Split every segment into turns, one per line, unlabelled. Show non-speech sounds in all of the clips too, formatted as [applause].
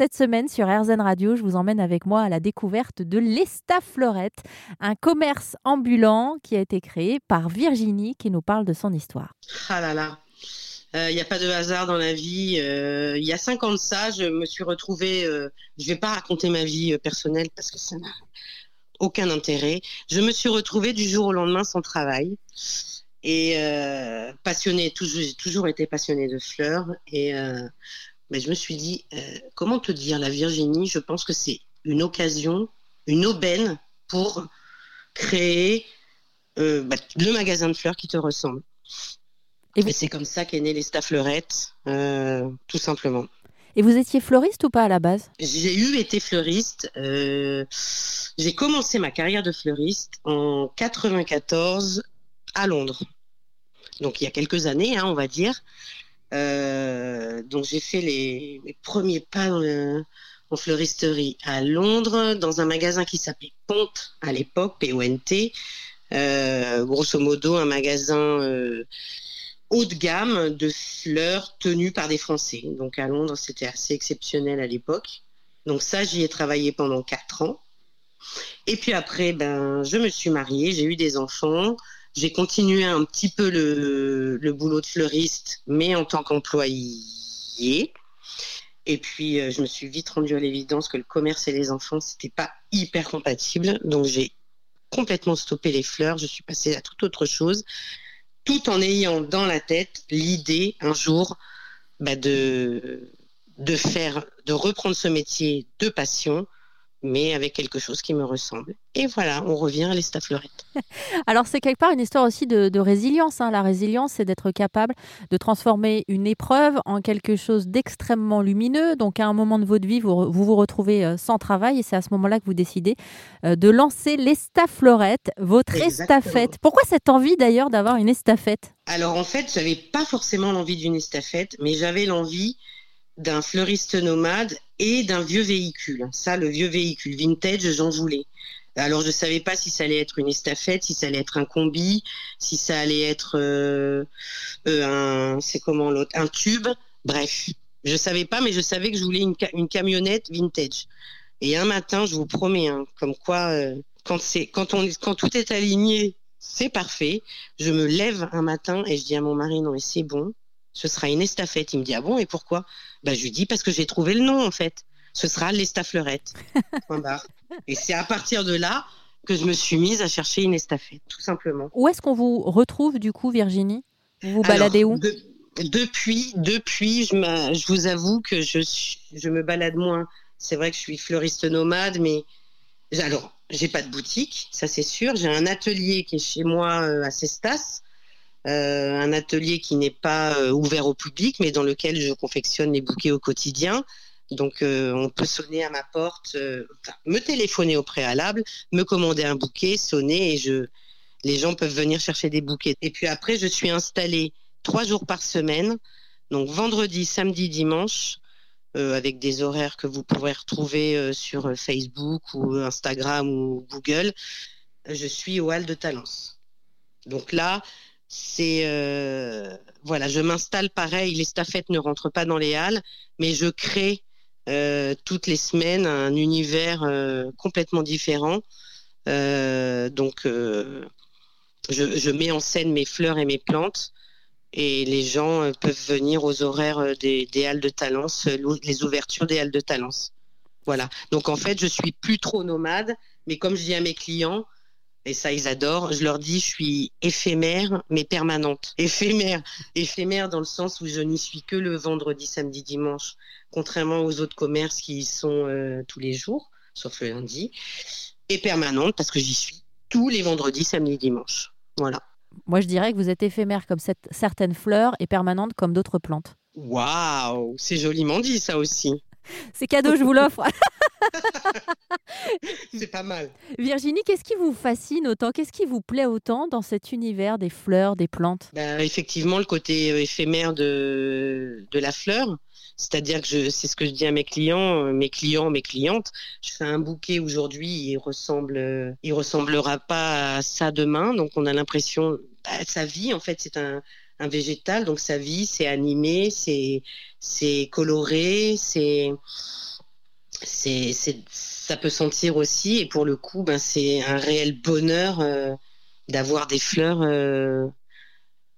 Cette semaine sur RZN Radio, je vous emmène avec moi à la découverte de l'Estafleurette, un commerce ambulant qui a été créé par Virginie qui nous parle de son histoire.
Ah là là, il euh, n'y a pas de hasard dans la vie. Euh, il y a cinq ans de ça, je me suis retrouvée. Euh, je ne vais pas raconter ma vie personnelle parce que ça n'a aucun intérêt. Je me suis retrouvée du jour au lendemain sans travail et passionnée. Toujours, toujours été passionnée de fleurs et mais je me suis dit comment te dire la Virginie? Je pense que c'est une occasion, une aubaine pour créer bah, le magasin de fleurs qui te ressemble. Et, c'est comme ça qu'est née les Staffleurettes, euh, tout simplement.
Et vous étiez fleuriste ou pas à la base?
J'ai eu été fleuriste. Euh, j'ai commencé ma carrière de fleuriste en 94 à Londres. Donc il y a quelques années, hein, on va dire. Euh, donc j'ai fait les, mes premiers pas en fleuristerie à Londres, dans un magasin qui s'appelait Ponte à l'époque, P-O-N-T. grosso modo, un magasin haut de gamme de fleurs tenues par des Français. Donc à Londres, c'était assez exceptionnel à l'époque. Donc ça, j'y ai travaillé pendant quatre ans. Et puis après, ben, je me suis mariée, j'ai eu des enfants. J'ai continué un petit peu le, boulot de fleuriste, mais en tant qu'employé. Et puis, euh, je me suis vite rendue à l'évidence que le commerce et les enfants, c'était pas hyper compatible. Donc, j'ai complètement stoppé les fleurs. Je suis passée à toute autre chose tout en ayant dans la tête l'idée un jour bah, de, de faire, de reprendre ce métier de passion mais avec quelque chose qui me ressemble. Et voilà, on revient à l'estafleurette. [laughs]
Alors c'est quelque part une histoire aussi de, résilience. Hein. La résilience, c'est d'être capable de transformer une épreuve en quelque chose d'extrêmement lumineux. Donc à un moment de votre vie, vous vous, retrouvez euh, sans travail et c'est à ce moment-là que vous décidez euh, de lancer l'estafleurette, votre estafette. Pourquoi cette envie d'ailleurs d'avoir une estafette?
Alors en fait, j'avais pas forcément l'envie d'une estafette, mais j'avais l'envie d'un fleuriste nomade et d'un vieux véhicule. Ça, le vieux véhicule vintage, j'en voulais. Alors, je ne savais pas si ça allait être une estafette, si ça allait être un combi, si ça allait être euh, euh, un, c'est comment l'autre, un tube. Bref, je savais pas, mais je savais que je voulais une, camionnette vintage. Et un matin, je vous promets, hein, comme quoi, euh, quand c'est, quand on, quand tout est aligné, c'est parfait. Je me lève un matin et je dis à mon mari, non mais c'est bon, ce sera une estafette. Il me dit ah bon et pourquoi? Bah, je lui dis parce que j'ai trouvé le nom en fait. Ce sera l'estafleurette. [laughs] et c'est à partir de là que je me suis mise à chercher une estafette, tout simplement.
Où est-ce qu'on vous retrouve du coup, Virginie? Vous vous baladez où?
Depuis, depuis, je, je, vous avoue que je, je me balade moins. C'est vrai que je suis fleuriste nomade, mais alors j'ai pas de boutique, ça c'est sûr. J'ai un atelier qui est chez moi euh, à Cestas un atelier qui n'est pas euh, ouvert au public, mais dans lequel je confectionne les bouquets au quotidien. Donc, euh, on peut sonner à ma porte, me téléphoner au préalable, me commander un bouquet, sonner et je, les gens peuvent venir chercher des bouquets. Et puis après, je suis installée trois jours par semaine, donc vendredi, samedi, dimanche, avec des horaires que vous pourrez retrouver sur Facebook ou Instagram ou Google. Je suis au Hall de Talence. Donc là, c'est euh, voilà, je m'installe pareil. Les staffettes ne rentrent pas dans les halles, mais je crée euh, toutes les semaines un univers euh, complètement différent. donc, je, mets en scène mes fleurs et mes plantes, et les gens peuvent venir aux horaires des, des halles de Talence, les ouvertures des halles de Talence. Voilà. Donc en fait, je suis plus trop nomade, mais comme je dis à mes clients, et ça, ils adorent. Je leur dis, je suis éphémère, mais permanente. [laughs] Éphémère, éphémère dans le sens où je n'y suis que le vendredi, samedi, dimanche, contrairement aux autres commerces qui y sont euh, tous les jours, sauf le lundi. Et permanente parce que j'y suis tous les vendredis, samedi, dimanche. Voilà.
Moi, je dirais que vous êtes éphémère comme cette, certaines fleurs et permanente comme d'autres plantes.
Waouh, c'est joliment dit ça aussi. [laughs]
C'est cadeau, je vous l'offre. [laughs] [laughs]
C'est pas mal.
Virginie, qu'est-ce qui vous fascine autant? Qu'est-ce qui vous plaît autant dans cet univers des fleurs, des plantes?
Ben, Effectivement, le côté éphémère de, de la fleur. C'est-à-dire que c'est ce que je dis à mes clients, euh, mes clients, mes clientes. Je fais un bouquet aujourd'hui, il ressemble, euh, il ressemblera pas à ça demain. Donc on a l'impression, bah, sa vie en fait, c'est un, un végétal, donc sa vie, c'est animé, c'est c'est coloré, c'est c'est, ça peut sentir aussi. Et pour le coup, ben, c'est un réel bonheur euh, d'avoir des fleurs euh,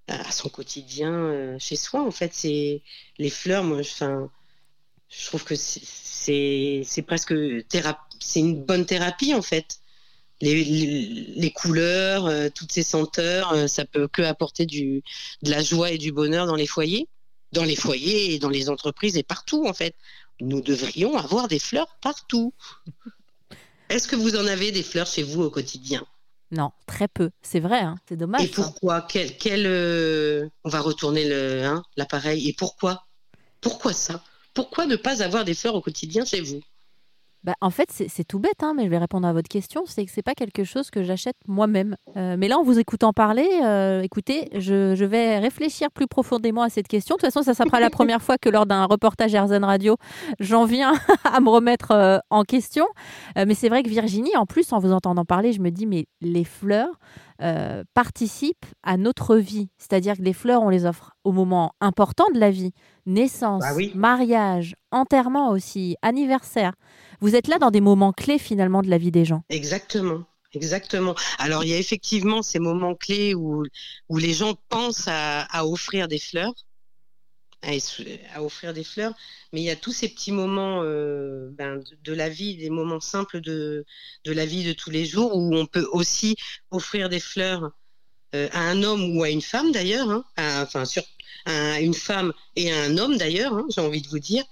à son quotidien euh, chez soi. En fait, c'est les fleurs. Moi, je trouve que c'est, c'est presque c'est une bonne thérapie en fait. Les, les, couleurs, toutes ces senteurs, ça peut que apporter du, de la joie et du bonheur dans les foyers, dans les foyers et dans les entreprises et partout en fait nous devrions avoir des fleurs partout. Est-ce que vous en avez des fleurs chez vous au quotidien?
Non, très peu. C'est vrai, hein. c'est dommage.
Et pourquoi? Quel, quel euh, On va retourner hein, l'appareil. Et pourquoi? Pourquoi ça? Pourquoi ne pas avoir des fleurs au quotidien chez vous?
Bah, en fait, c'est tout bête, hein, mais je vais répondre à votre question. C'est que c'est pas quelque chose que j'achète moi-même. Euh, mais là, en vous écoutant parler, euh, écoutez, je, je, vais réfléchir plus profondément à cette question. De toute façon, ça sera la [laughs] première fois que lors d'un reportage Airzen Radio, j'en viens [laughs] à me remettre euh, en question. mais c'est vrai que Virginie, en plus, en vous entendant parler, je me dis, mais les fleurs, euh, participent à notre vie. C'est-à-dire que les fleurs, on les offre au moment important de la vie. Naissance, bah mariage, enterrement aussi, anniversaire. Vous êtes là dans des moments clés finalement de la vie des gens.
Exactement. Exactement. Alors il y a effectivement ces moments clés où, où les gens pensent à offrir des fleurs à, offrir des fleurs, mais il y a tous ces petits moments euh, ben, de, la vie, des moments simples de, de la vie de tous les jours où on peut aussi offrir des fleurs euh, à un homme ou à une femme d'ailleurs, hein, enfin sur à une femme et à un homme d'ailleurs, hein, j'ai envie de vous dire.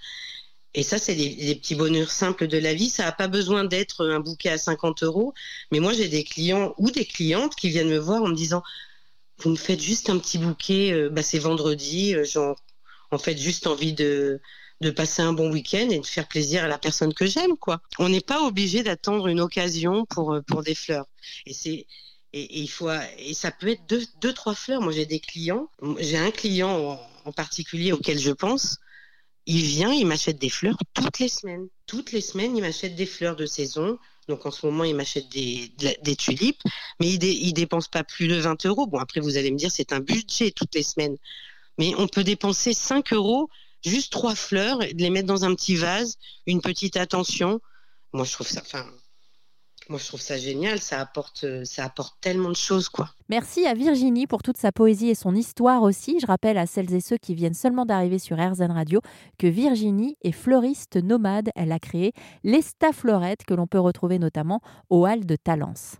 Et ça, c'est des, petits bonheurs simples de la vie. Ça n'a pas besoin d'être un bouquet à 50 euros. Mais moi, j'ai des clients ou des clientes qui viennent me voir en me disant, vous me faites juste un petit bouquet, euh, bah, c'est vendredi, genre en fait juste envie de de passer un bon week-end et de faire plaisir à la personne que j'aime, quoi. On n'est pas obligé d'attendre une occasion pour euh, pour des fleurs. Et c'est et, il faut et ça peut être deux, deux trois fleurs. Moi, j'ai des clients. J'ai un client en, particulier auquel je pense. Il vient, il m'achète des fleurs toutes les semaines. Toutes les semaines, il m'achète des fleurs de saison. Donc en ce moment, il m'achète des, des, tulipes, mais il, il dépense pas plus de 20 euros. Bon, après, vous allez me dire, c'est un budget toutes les semaines mais on peut dépenser 5 euros, juste trois fleurs, et les mettre dans un petit vase, une petite attention. Moi, je trouve ça, moi, je trouve ça génial. Ça apporte, ça apporte tellement de choses, quoi.
Merci à Virginie pour toute sa poésie et son histoire aussi. Je rappelle à celles et ceux qui viennent seulement d'arriver sur RZN Radio que Virginie est fleuriste nomade. Elle a créé l'Esta Florette que l'on peut retrouver notamment au Hall de Talence.